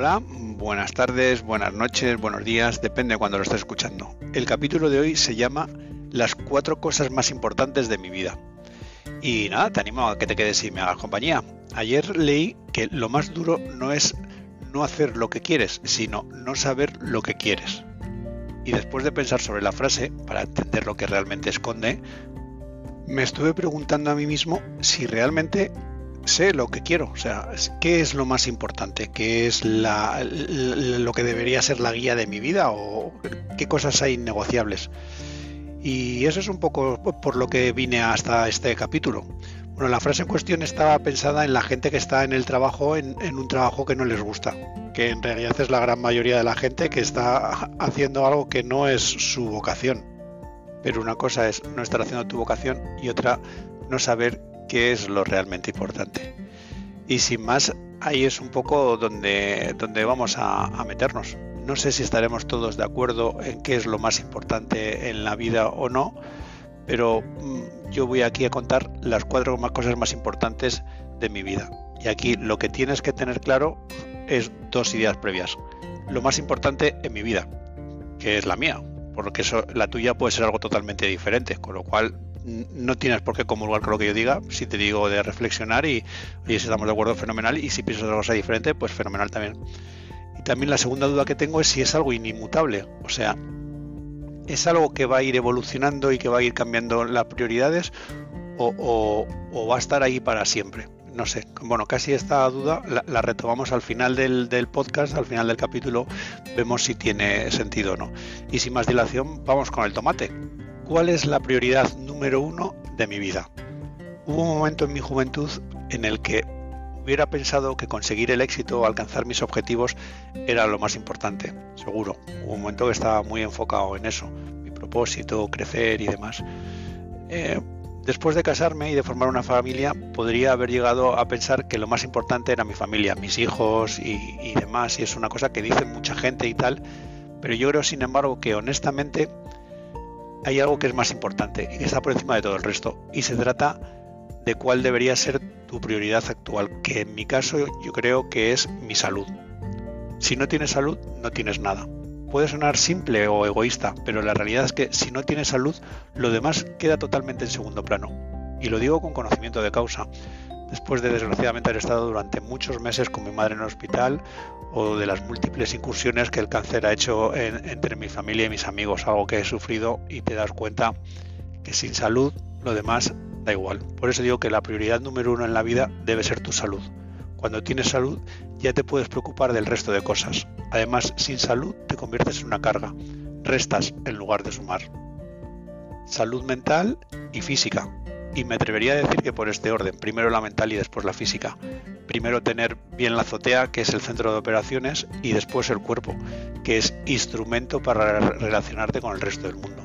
Hola, buenas tardes, buenas noches, buenos días, depende de cuando lo estés escuchando. El capítulo de hoy se llama Las cuatro cosas más importantes de mi vida. Y nada, te animo a que te quedes y me hagas compañía. Ayer leí que lo más duro no es no hacer lo que quieres, sino no saber lo que quieres. Y después de pensar sobre la frase, para entender lo que realmente esconde, me estuve preguntando a mí mismo si realmente sé lo que quiero, o sea, qué es lo más importante, qué es lo que debería ser la guía de mi vida o qué cosas hay negociables. Y eso es un poco por lo que vine hasta este capítulo. Bueno, la frase en cuestión estaba pensada en la gente que está en el trabajo, en, en, un trabajo que no les gusta, que en realidad es la gran mayoría de la gente que está haciendo algo que no es su vocación. Pero una cosa es no estar haciendo tu vocación y otra no saber qué es lo realmente importante. Y sin más, ahí es un poco donde, donde vamos a, meternos. No sé si estaremos todos de acuerdo en qué es lo más importante en la vida o no, pero mm, yo voy aquí a contar las cuatro cosas más importantes de mi vida. Y aquí lo que tienes que tener claro es dos ideas previas. Lo más importante en mi vida, que es la mía, porque eso, la tuya puede ser algo totalmente diferente, con lo cual no tienes por qué comulgar con lo que yo diga, si te digo de reflexionar y, si estamos de acuerdo, fenomenal, y si piensas otra cosa diferente, pues fenomenal también. Y también la segunda duda que tengo es si es algo inimutable, o sea, ¿es algo que va a ir evolucionando y que va a ir cambiando las prioridades o, va a estar ahí para siempre? No sé, bueno, casi esta duda la, retomamos al final del, del, podcast, al final del capítulo, vemos si tiene sentido o no. Y sin más dilación, vamos con el tomate. ¿Cuál es la prioridad número uno de mi vida? Hubo un momento en mi juventud en el que hubiera pensado que conseguir el éxito o alcanzar mis objetivos era lo más importante, seguro. Hubo un momento que estaba muy enfocado en eso, mi propósito, crecer y demás. Eh, después de casarme y de formar una familia, podría haber llegado a pensar que lo más importante era mi familia, mis hijos y, y demás, y es una cosa que dice mucha gente y tal, pero yo creo, sin embargo, que honestamente hay algo que es más importante y que está por encima de todo el resto. Y se trata de cuál debería ser tu prioridad actual, que en mi caso yo creo que es mi salud. Si no tienes salud, no tienes nada. Puede sonar simple o egoísta, pero la realidad es que si no tienes salud, lo demás queda totalmente en segundo plano. Y lo digo con conocimiento de causa después de desgraciadamente haber estado durante muchos meses con mi madre en el hospital o de las múltiples incursiones que el cáncer ha hecho entre mi familia y mis amigos, algo que he sufrido y te das cuenta que sin salud lo demás da igual. Por eso digo que la prioridad número uno en la vida debe ser tu salud. Cuando tienes salud ya te puedes preocupar del resto de cosas. Además, sin salud te conviertes en una carga. Restas en lugar de sumar. Salud mental y física y me atrevería a decir que por este orden, primero la mental y después la física. Primero tener bien la azotea, que es el centro de operaciones, y después el cuerpo, que es instrumento para relacionarte con el resto del mundo.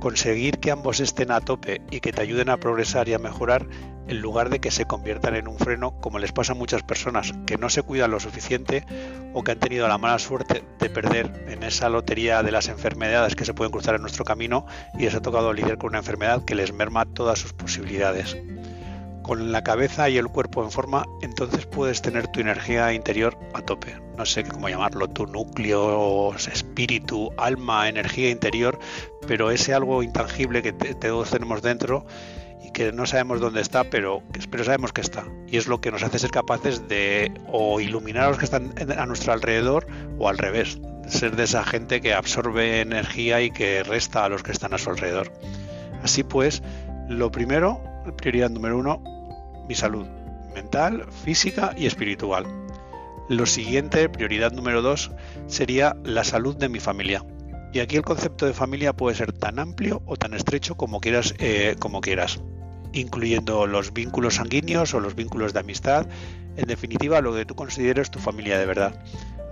Conseguir que ambos estén a tope y que te ayuden a progresar y a mejorar en lugar de que se conviertan en un freno como les pasa a muchas personas que no se cuidan lo suficiente o que han tenido la mala suerte de perder en esa lotería de las enfermedades que se pueden cruzar en nuestro camino y les ha tocado lidiar con una enfermedad que les merma todas sus posibilidades. Con la cabeza y el cuerpo en forma, entonces puedes tener tu energía interior a tope. No sé cómo llamarlo, tu núcleo, espíritu, alma, energía interior, pero ese algo intangible que todos tenemos dentro que no sabemos dónde está, pero, pero sabemos que está. Y es lo que nos hace ser capaces de o iluminar a los que están a nuestro alrededor o al revés, ser de esa gente que absorbe energía y que resta a los que están a su alrededor. Así pues, lo primero, prioridad número uno, mi salud mental, física y espiritual. Lo siguiente, prioridad número dos, sería la salud de mi familia. Y aquí el concepto de familia puede ser tan amplio o tan estrecho como quieras, eh, como quieras incluyendo los vínculos sanguíneos o los vínculos de amistad, en definitiva lo que tú consideres tu familia de verdad.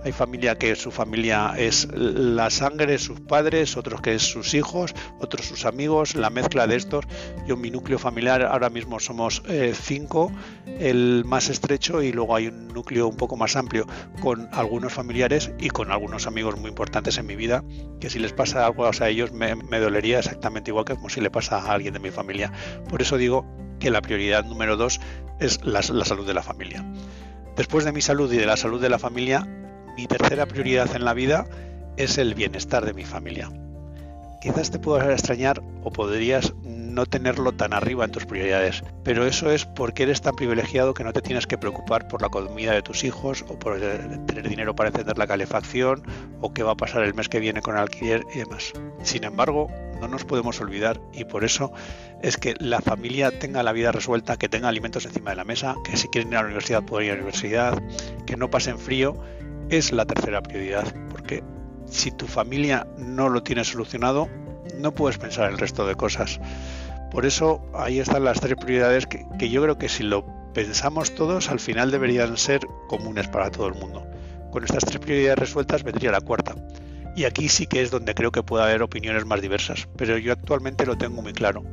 Hay familia que su familia es la sangre, sus padres, otros que es sus hijos, otros sus amigos, la mezcla de estos. Yo mi núcleo familiar ahora mismo somos eh, cinco, el más estrecho y luego hay un núcleo un poco más amplio con algunos familiares y con algunos amigos muy importantes en mi vida que si les pasa algo a ellos me, dolería exactamente igual que como si le pasa a alguien de mi familia. Por eso digo que la prioridad número dos es la salud de la familia. Después de mi salud y de la salud de la familia, mi tercera prioridad en la vida es el bienestar de mi familia. Quizás te puedas extrañar o podrías no tenerlo tan arriba en tus prioridades, pero eso es porque eres tan privilegiado que no te tienes que preocupar por la comida de tus hijos o por tener dinero para encender la calefacción o qué va a pasar el mes que viene con el alquiler y demás. Sin embargo, no nos podemos olvidar y por eso es que la familia tenga la vida resuelta, que tenga alimentos encima de la mesa, que si quieren ir a la universidad puedan ir a la universidad, que no pasen frío, es la tercera prioridad, porque si tu familia no lo tiene solucionado, no puedes pensar el resto de cosas. Por eso ahí están las tres prioridades que, que, yo creo que si lo pensamos todos, al final deberían ser comunes para todo el mundo. Con estas tres prioridades resueltas vendría la cuarta. Y aquí sí que es donde creo que puede haber opiniones más diversas, pero yo actualmente lo tengo muy claro.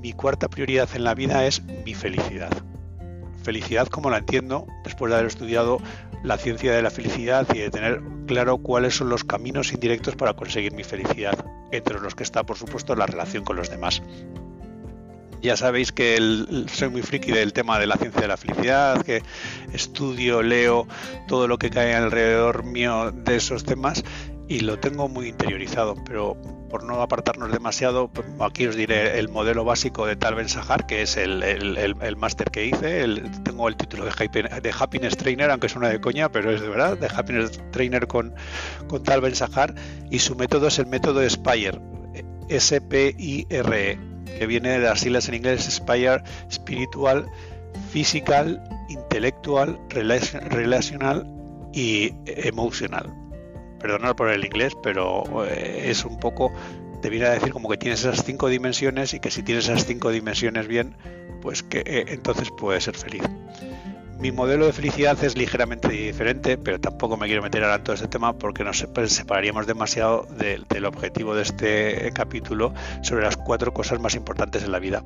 Mi cuarta prioridad en la vida es mi felicidad. Felicidad como la entiendo después de haber estudiado la ciencia de la felicidad y de tener claro cuáles son los caminos indirectos para conseguir mi felicidad, entre los que está por supuesto la relación con los demás. Ya sabéis que soy muy friki del tema de la ciencia de la felicidad, que estudio, leo todo lo que cae alrededor mío de esos temas y lo tengo muy interiorizado, pero por no apartarnos demasiado, aquí os diré el modelo básico de Tal Ben Sahar, que es el, el, máster que hice. tengo el título de, Happiness Trainer, aunque suena de coña, pero es de verdad, de Happiness Trainer con, con Tal Ben Sahar. Y su método es el método SPIRE, S-P-I-R-E, que viene de las siglas en inglés SPIRE, Spiritual, Physical, Intellectual, Relational y Emotional perdonad por el inglés, pero eh, es un poco, te viene a decir como que tienes esas cinco dimensiones y que si tienes esas cinco dimensiones bien, pues que eh, entonces puedes ser feliz. Mi modelo de felicidad es ligeramente diferente, pero tampoco me quiero meter ahora en todo este tema porque nos separaríamos demasiado del objetivo de este capítulo sobre las cuatro cosas más importantes en la vida.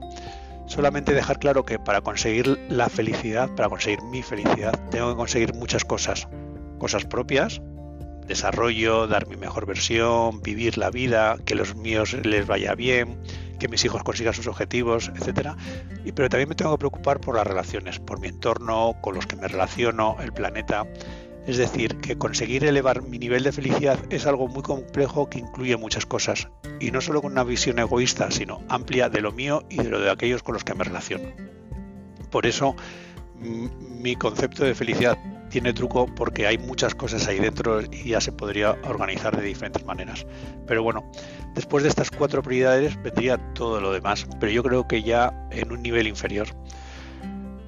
Solamente dejar claro que para conseguir la felicidad, para conseguir mi felicidad, tengo que conseguir muchas cosas. Cosas propias, desarrollo, dar mi mejor versión, vivir la vida, que los míos les vaya bien, que mis hijos consigan sus objetivos, etcétera. Y pero también me tengo que preocupar por las relaciones, por mi entorno, con los que me relaciono, el planeta. Es decir, que conseguir elevar mi nivel de felicidad es algo muy complejo que incluye muchas cosas, y no solo con una visión egoísta, sino amplia de lo mío y de lo de aquellos con los que me relaciono. Por eso, mi concepto de felicidad tiene truco porque hay muchas cosas ahí dentro y ya se podría organizar de diferentes maneras. Pero bueno, después de estas cuatro prioridades vendría todo lo demás, pero yo creo que ya en un nivel inferior.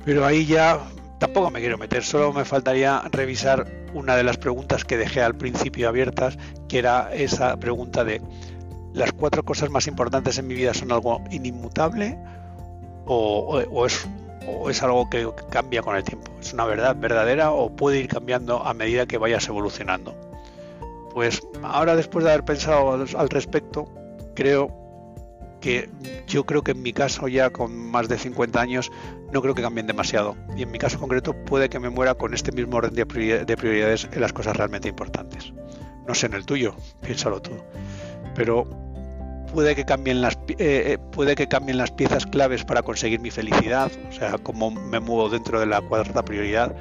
Pero ahí ya tampoco me quiero meter, solo me faltaría revisar una de las preguntas que dejé al principio abiertas, que era esa pregunta de las cuatro cosas más importantes en mi vida son algo inimmutable o, o es algo que cambia con el tiempo? ¿Es una verdad verdadera o puede ir cambiando a medida que vayas evolucionando? Pues ahora después de haber pensado al respecto, creo que yo creo que en mi caso ya con más de 50 años no creo que cambien demasiado. Y en mi caso concreto puede que me muera con este mismo orden de prioridades en las cosas realmente importantes. No sé en el tuyo, piénsalo tú. Pero puede que cambien las eh, eh, puede que cambien las piezas claves para conseguir mi felicidad, o sea, cómo me muevo dentro de la cuarta prioridad,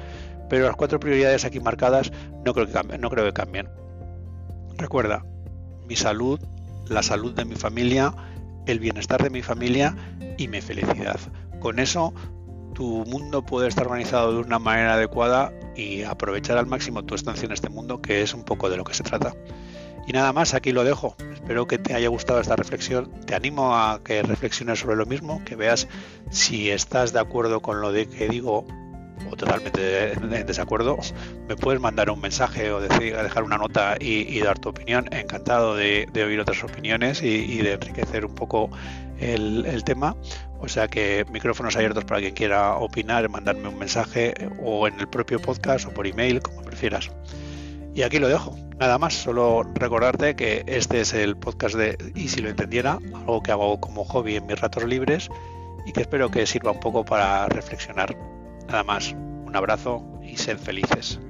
pero las cuatro prioridades aquí marcadas no creo que cambien, no creo que cambien. Recuerda, mi salud, la salud de mi familia, el bienestar de mi familia y mi felicidad. Con eso tu mundo puede estar organizado de una manera adecuada y aprovechar al máximo tu estancia en este mundo, que es un poco de lo que se trata. Y nada más, aquí lo dejo. Espero que te haya gustado esta reflexión. Te animo a que reflexiones sobre lo mismo, que veas si estás de acuerdo con lo de que digo o totalmente en desacuerdo, me puedes mandar un mensaje o decir, dejar una nota y, dar tu opinión. Encantado de, oír otras opiniones y, de enriquecer un poco el, el, tema. O sea que micrófonos abiertos para quien quiera opinar, mandarme un mensaje o en el propio podcast o por email, como prefieras. Y aquí lo dejo. Nada más, solo recordarte que este es el podcast de Y si lo entendiera, algo que hago como hobby en mis ratos libres y que espero que sirva un poco para reflexionar. Nada más, un abrazo y sed felices.